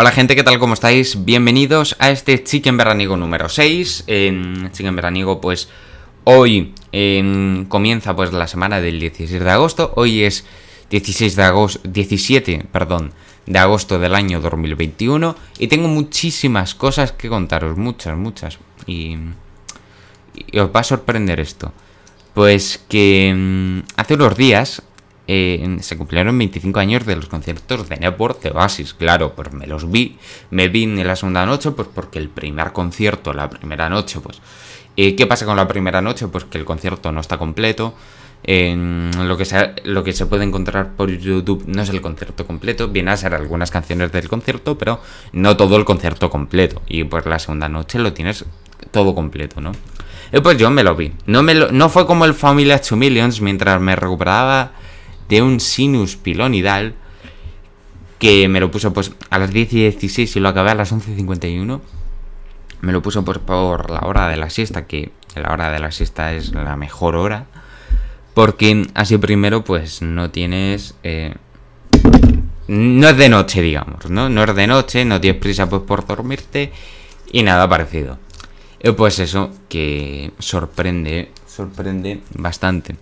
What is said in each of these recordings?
Hola gente, ¿qué tal? ¿Cómo estáis? Bienvenidos a este Chicken Veraniego número 6. En Chicken Veraniego pues hoy comienza pues la semana del 16 de agosto. Hoy es 16 de agosto, 17, perdón, de agosto del año 2021 y tengo muchísimas cosas que contaros, muchas, muchas. Y, y os va a sorprender esto. Pues que mm, hace unos días eh, se cumplieron 25 años de los conciertos de Network de Oasis, claro, pues me los vi, me vi en la segunda noche, pues porque el primer concierto, la primera noche, pues... Eh, ¿Qué pasa con la primera noche? Pues que el concierto no está completo, lo, que se, lo que se puede encontrar por YouTube no es el concierto completo, viene a ser algunas canciones del concierto, pero no todo el concierto completo. Y pues la segunda noche lo tienes todo completo, ¿no? Y pues yo me lo vi. No, me no fue como el Family 2 Millions mientras me recuperaba de un sinus pilonidal que me lo puso pues a las 10 y 16 y lo acabé a las 11.51. Me lo puso pues por la hora de la siesta, que la hora de la siesta es la mejor hora. Porque así primero pues no tienes... Eh, no es de noche, digamos, ¿no? No es de noche, no tienes prisa pues por dormirte y nada parecido. Y pues eso que sorprende, sorprende bastante.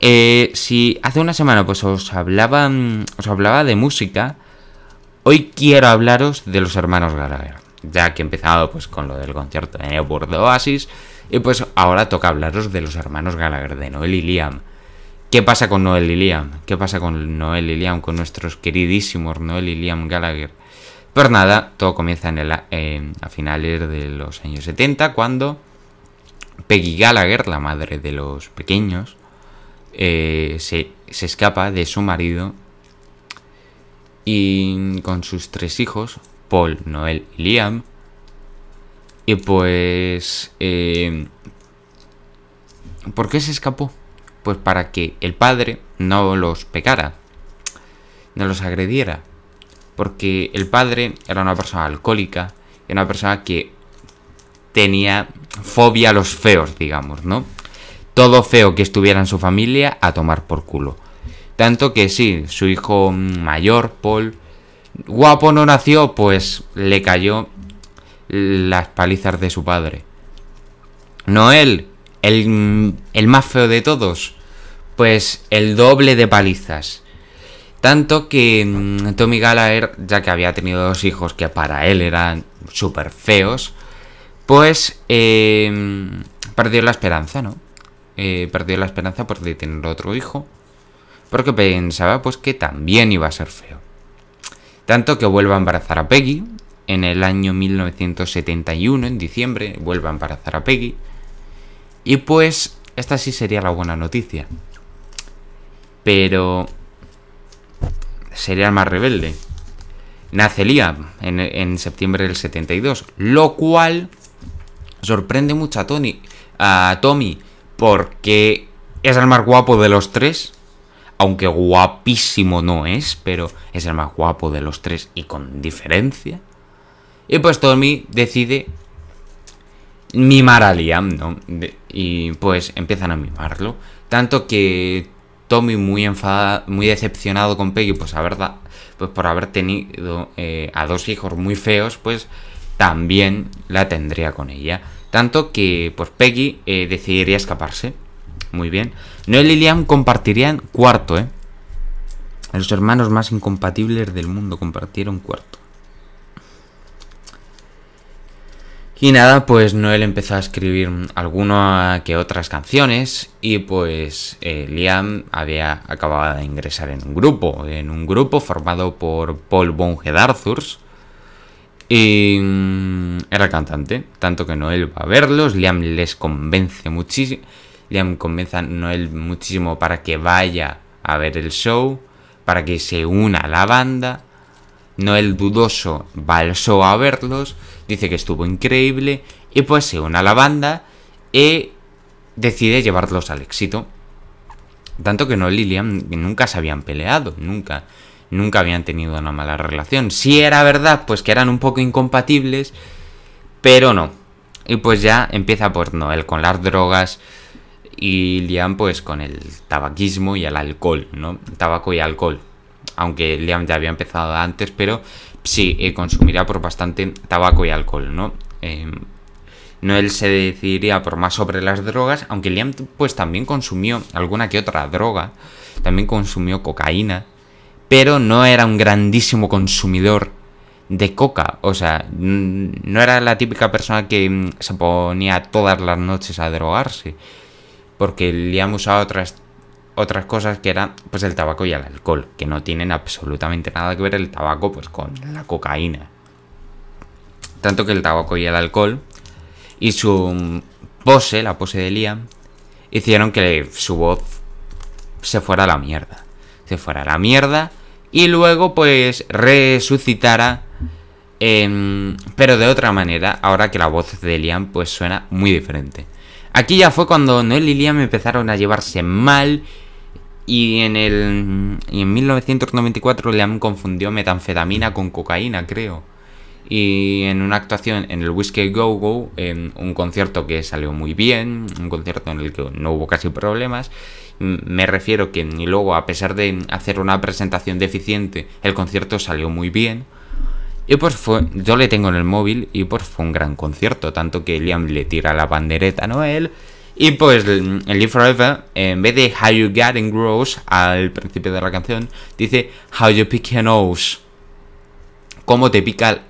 Eh, si hace una semana pues os hablaba, os hablaba de música, hoy quiero hablaros de los hermanos Gallagher. Ya que he empezado pues con lo del concierto de Newport Oasis, y pues ahora toca hablaros de los hermanos Gallagher, de Noel y Liam. ¿Qué pasa con Noel y Liam? ¿Qué pasa con Noel y Liam, con nuestros queridísimos Noel y Liam Gallagher? Pues nada, todo comienza en el, a finales de los años 70, cuando Peggy Gallagher, la madre de los pequeños, eh, se, escapa de su marido y con sus tres hijos, Paul, Noel y Liam. Y pues... Eh, ¿Por qué se escapó? Pues para que el padre no los pecara, no los agrediera. Porque el padre era una persona alcohólica, era una persona que tenía fobia a los feos, digamos, ¿no? Todo feo que estuviera en su familia a tomar por culo. Tanto que sí, su hijo mayor, Paul, guapo no nació, pues le cayó las palizas de su padre. Noel, el, el más feo de todos, pues el doble de palizas. Tanto que mm, Tommy Gallagher, ya que había tenido dos hijos que para él eran súper feos, pues eh, perdió la esperanza, ¿no? Eh, perdió la esperanza por tener otro hijo, porque pensaba pues que también iba a ser feo. Tanto que vuelve a embarazar a Peggy en el año 1971, en diciembre, vuelve a embarazar a Peggy. Y pues esta sí sería la buena noticia. Pero sería el más rebelde. Nace Liam en, en, septiembre del 72, lo cual sorprende mucho a Tony, a Tommy, porque es el más guapo de los tres. Aunque guapísimo no es, pero es el más guapo de los tres y con diferencia. Y pues Tommy decide mimar a Liam, ¿no? y pues empiezan a mimarlo. Tanto que Tommy muy enfadado, muy decepcionado con Peggy, pues, verdad, pues por haber tenido eh, a dos hijos muy feos, pues también la tendría con ella. Tanto que pues Peggy eh, decidiría escaparse. Muy bien. Noel y Liam compartirían cuarto, ¿eh? Los hermanos más incompatibles del mundo compartieron cuarto. Y nada, pues Noel empezó a escribir algunas que otras canciones y pues eh, Liam había acabado de ingresar en un grupo, en un grupo formado por Paul Bonge Arthurs, mm, era cantante, tanto que Noel va a verlos, Liam les convence muchísimo, Liam convence a Noel muchísimo para que vaya a ver el show, para que se una a la banda. Noel dudoso va al show a verlos, dice que estuvo increíble y pues se une a la banda y decide llevarlos al éxito. Tanto que Noel y Liam nunca se habían peleado, nunca nunca habían tenido una mala relación. Si era verdad, pues que eran un poco incompatibles, pero no. Y pues ya empieza por Noel con las drogas y Liam pues con el tabaquismo y el alcohol, ¿no? Tabaco y alcohol. aunque Liam ya había empezado antes, pero sí, eh, consumiría por bastante tabaco y alcohol, ¿no? Em, Noel se decidiría por más sobre las drogas, aunque Liam pues también consumió alguna que otra droga, también consumió cocaína, pero no era un grandísimo consumidor de coca, o sea, no era la típica persona que mm, se ponía todas las noches a drogarse, porque Liam usaba otras otras cosas que eran pues el tabaco y el alcohol, que no tienen absolutamente nada que ver el tabaco pues con la cocaína. Tanto que el tabaco y el alcohol y su pose, la pose de Liam, hicieron que su voz se fuera a la mierda. Se fuera a la mierda y luego pues resucitara pero de otra manera, ahora que la voz de Liam pues suena muy diferente. Aquí ya fue cuando Noel y Liam empezaron a llevarse mal y en el y en 1994 Liam confundió metanfetamina con cocaína, creo y en una actuación en el Whiskey Go Go, en un concierto que salió muy bien, un concierto en el que no hubo casi problemas, me refiero que luego a pesar de hacer una presentación deficiente, el concierto salió muy bien. Y pues fue, yo le tengo en el móvil y pues fue un gran concierto, tanto que Liam le tira la bandereta a Noel. Y pues en Live Forever, en vez de How You Get and Grows al principio de la canción, dice How You Pick Your Nose. Cómo te pica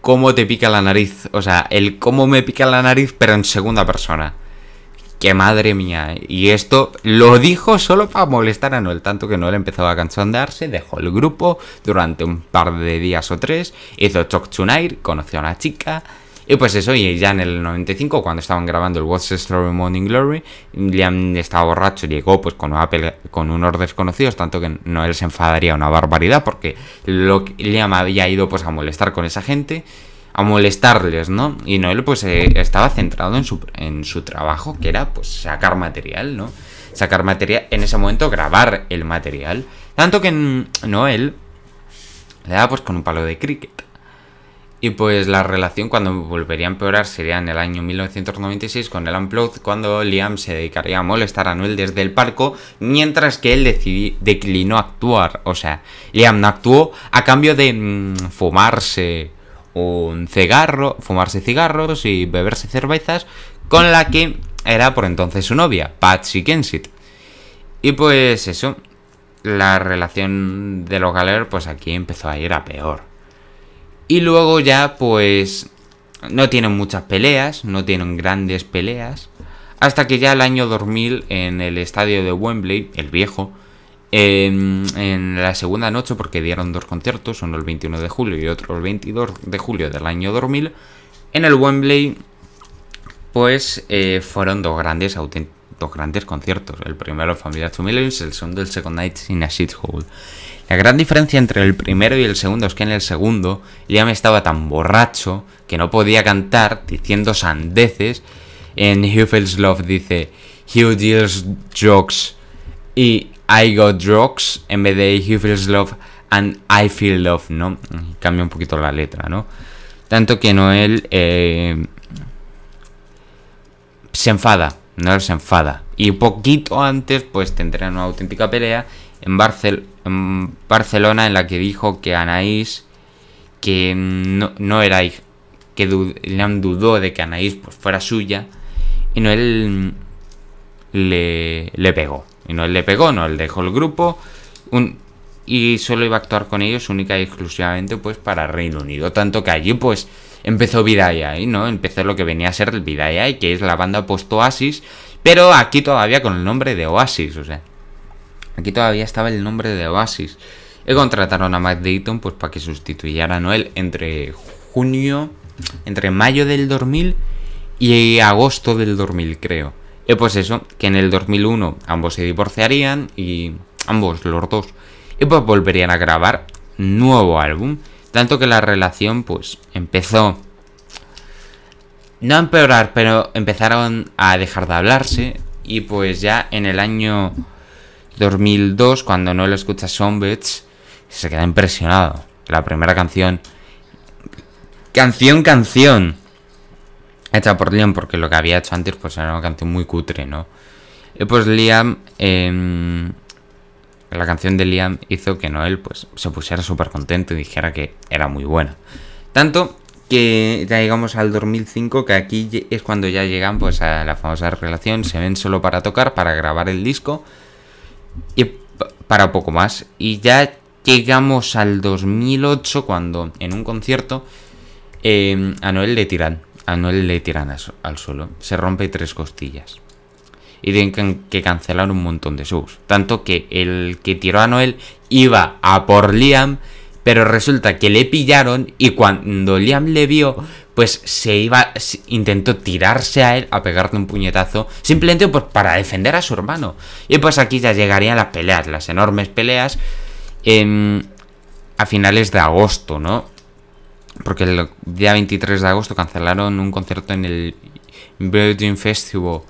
cómo te pica la nariz. O sea, el cómo me pica la nariz, pero en segunda persona. ¡Qué madre mía! Y esto lo dijo solo para molestar a Noel, tanto que Noel empezó a cansondearse, dejó el grupo durante un par de días o tres, hizo Talk Tonight, conoció a una chica, y pues eso, y ya en el 95, cuando estaban grabando el What's the Story Morning Glory, Liam estaba borracho, llegó pues con, una con unos desconocidos, tanto que Noel se enfadaría una barbaridad, porque lo Liam había ido pues a molestar con esa gente, a molestarles, ¿no? Y Noel pues eh, estaba centrado en su, en su trabajo, que era pues sacar material, ¿no? Sacar material, en ese momento grabar el material. Tanto que Noel le daba pues con un palo de cricket. Y pues la relación cuando volvería a empeorar sería en el año 1996 con el Unplugged, cuando Liam se dedicaría a molestar a Noel desde el palco, mientras que él decidí, declinó actuar. O sea, Liam no actuó a cambio de mm, fumarse un cigarro, fumarse cigarros y beberse cervezas con la que era por entonces su novia, Patsy Kensit. Y pues eso, la relación de los Galer pues aquí empezó a ir a peor. Y luego ya, pues, no tienen muchas peleas, no tienen grandes peleas. Hasta que ya el año 2000, en el estadio de Wembley, el viejo, en, la segunda noche, porque dieron dos conciertos, uno el 21 de julio y otro el 22 de julio del año 2000, en el Wembley, pues eh, fueron dos grandes, dos grandes conciertos. El primero, Familia 2 Millions, el segundo, el Second Night in a Shithole. La gran diferencia entre el primero y el segundo es que en el segundo ya me estaba tan borracho que no podía cantar diciendo sandeces. En Hugh Love dice Hugh deals jokes y I got drugs en vez de Hugh feels love and I feel love, ¿no? Cambia un poquito la letra, ¿no? Tanto que Noel eh, se enfada, Noel se enfada. Y poquito antes, pues tendrá una auténtica pelea en, Barcelona en la que dijo que Anaís, que no, era que Liam dudó de que Anaís pues, fuera suya, y no él le, le pegó. Y no él le pegó, no él dejó el grupo y solo iba a actuar con ellos única y exclusivamente pues para Reino Unido. Tanto que allí pues empezó Vidaya, ¿no? Empezó lo que venía a ser el Vidaya, que es la banda post Oasis, pero aquí todavía con el nombre de Oasis, o sea. Aquí todavía estaba el nombre de Oasis. Y contrataron a Matt Dayton pues para que sustituyera a Noel entre junio, entre mayo del 2000 y agosto del 2000 creo. Y pues eso, que en el 2001 ambos se divorciarían y ambos los dos y pues volverían a grabar nuevo álbum. Tanto que la relación pues empezó no a empeorar, pero empezaron a dejar de hablarse y pues ya en el año 2002, cuando no escucha Songbirds, se queda impresionado. La primera canción. Canción, canción. Hecha por Liam, porque lo que había hecho antes pues era una canción muy cutre, ¿no? Y pues Liam em, la canción de Liam hizo que Noel pues se pusiera súper contento y dijera que era muy buena. Tanto que ya llegamos al 2005, que aquí es cuando ya llegan pues a la famosa relación, se ven solo para tocar, para grabar el disco y para poco más. Y ya llegamos al 2008 cuando en un concierto eh, a Noel le tiran, a Noel le tiran al suelo, se rompe tres costillas y tienen que cancelar un montón de shows. Tanto que el que tiró a Noel iba a por Liam, pero resulta que le pillaron y cuando Liam le vio, pues se iba, intentó tirarse a él a pegarle un puñetazo, simplemente pues para defender a su hermano. Y pues aquí ya llegarían las peleas, las enormes peleas, a finales de agosto, ¿no? Porque el día 23 de agosto cancelaron un concierto en el Virgin Festival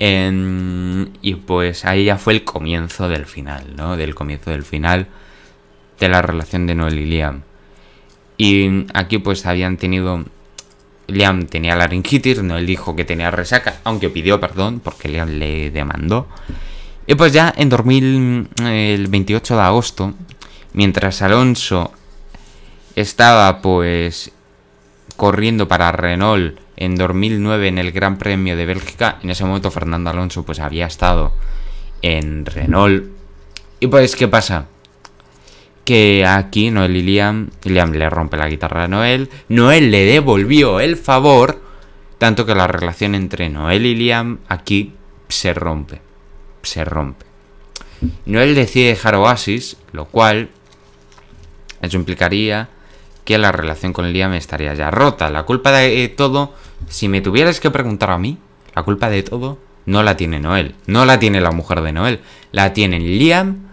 y pues ahí ya fue el comienzo del final, ¿no? Del comienzo del final de la relación de Noel y Liam. Y aquí pues habían tenido... Liam tenía laringitis, Noel dijo que tenía resaca, aunque pidió perdón porque Liam le demandó. Y pues ya en 2000, el 28 de agosto, mientras Alonso estaba pues corriendo para Renault en 2009 en el Gran Premio de Bélgica. En ese momento Fernando Alonso pues había estado en Renault. Y pues, ¿qué pasa? Que aquí Noel y Liam, Liam le rompe la guitarra a Noel, Noel le devolvió el favor, tanto que la relación entre Noel y Liam aquí se rompe, se rompe. Noel decide dejar Oasis, lo cual eso implicaría que la relación con Liam estaría ya rota. La culpa de todo si me tuvieras que preguntar a mí, la culpa de todo no la tiene Noel, no la tiene la mujer de Noel, la tienen Liam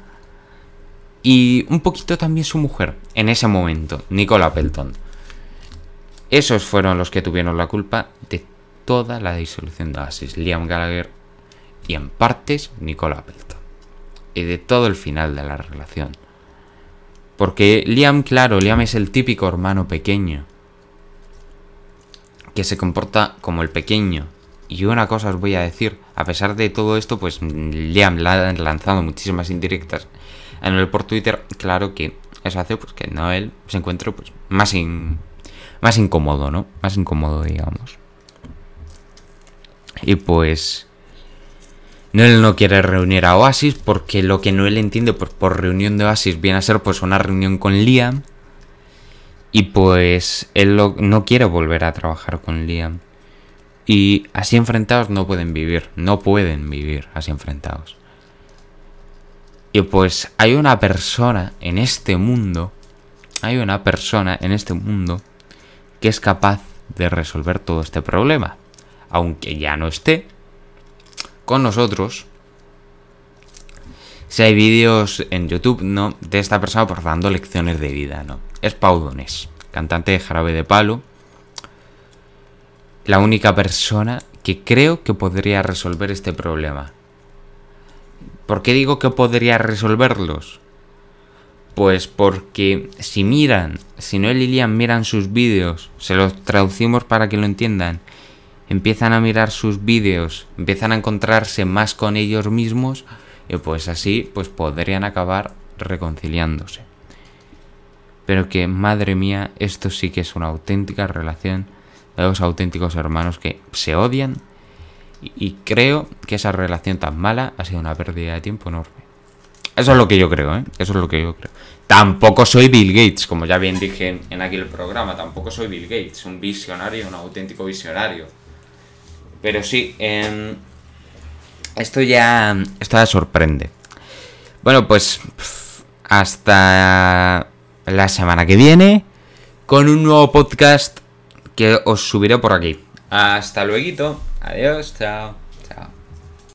y un poquito también su mujer en ese momento, Nicola Pelton. Esos fueron los que tuvieron la culpa de toda la disolución de Oasis, Liam Gallagher y en partes Nicola Pelton. Y de todo el final de la relación. Porque Liam, claro, Liam es el típico hermano pequeño que se comporta como el pequeño. Y una cosa os voy a decir, a pesar de todo esto, pues Liam la han lanzado muchísimas indirectas en el por Twitter, claro que eso hace pues que Noel se encuentre pues más más incómodo, ¿no? Más incómodo, digamos. Y pues Noel no quiere reunir a Oasis porque lo que Noel entiende pues, por reunión de Oasis viene a ser pues una reunión con Liam y pues él no quiere volver a trabajar con Liam. Y así enfrentados no pueden vivir, no pueden vivir así enfrentados. Y pues hay una persona en este mundo, hay una persona en este mundo que es capaz de resolver todo este problema. Aunque ya no esté con nosotros. Si hay vídeos en YouTube, ¿no? De esta persona por dando lecciones de vida, ¿no? es Paudones, cantante de Jarabe de Palo. La única persona que creo que podría resolver este problema. ¿Por qué digo que podría resolverlos? Pues porque si miran, si no Lilian miran sus vídeos, se los traducimos para que lo entiendan, empiezan a mirar sus vídeos, empiezan a encontrarse más con ellos mismos, y pues así pues podrían acabar reconciliándose pero que, madre mía, esto sí que es una auténtica relación de dos auténticos hermanos que se odian y, creo que esa relación tan mala ha sido una pérdida de tiempo enorme. Eso es lo que yo creo, ¿eh? Eso es lo que yo creo. Tampoco soy Bill Gates, como ya bien dije en aquel programa, tampoco soy Bill Gates, un visionario, un auténtico visionario. Pero sí, em, esto ya, esto ya sorprende. Bueno, pues hasta la semana que viene con un nuevo podcast que os subiré por aquí. Hasta luego. Adiós. Chao. Chao.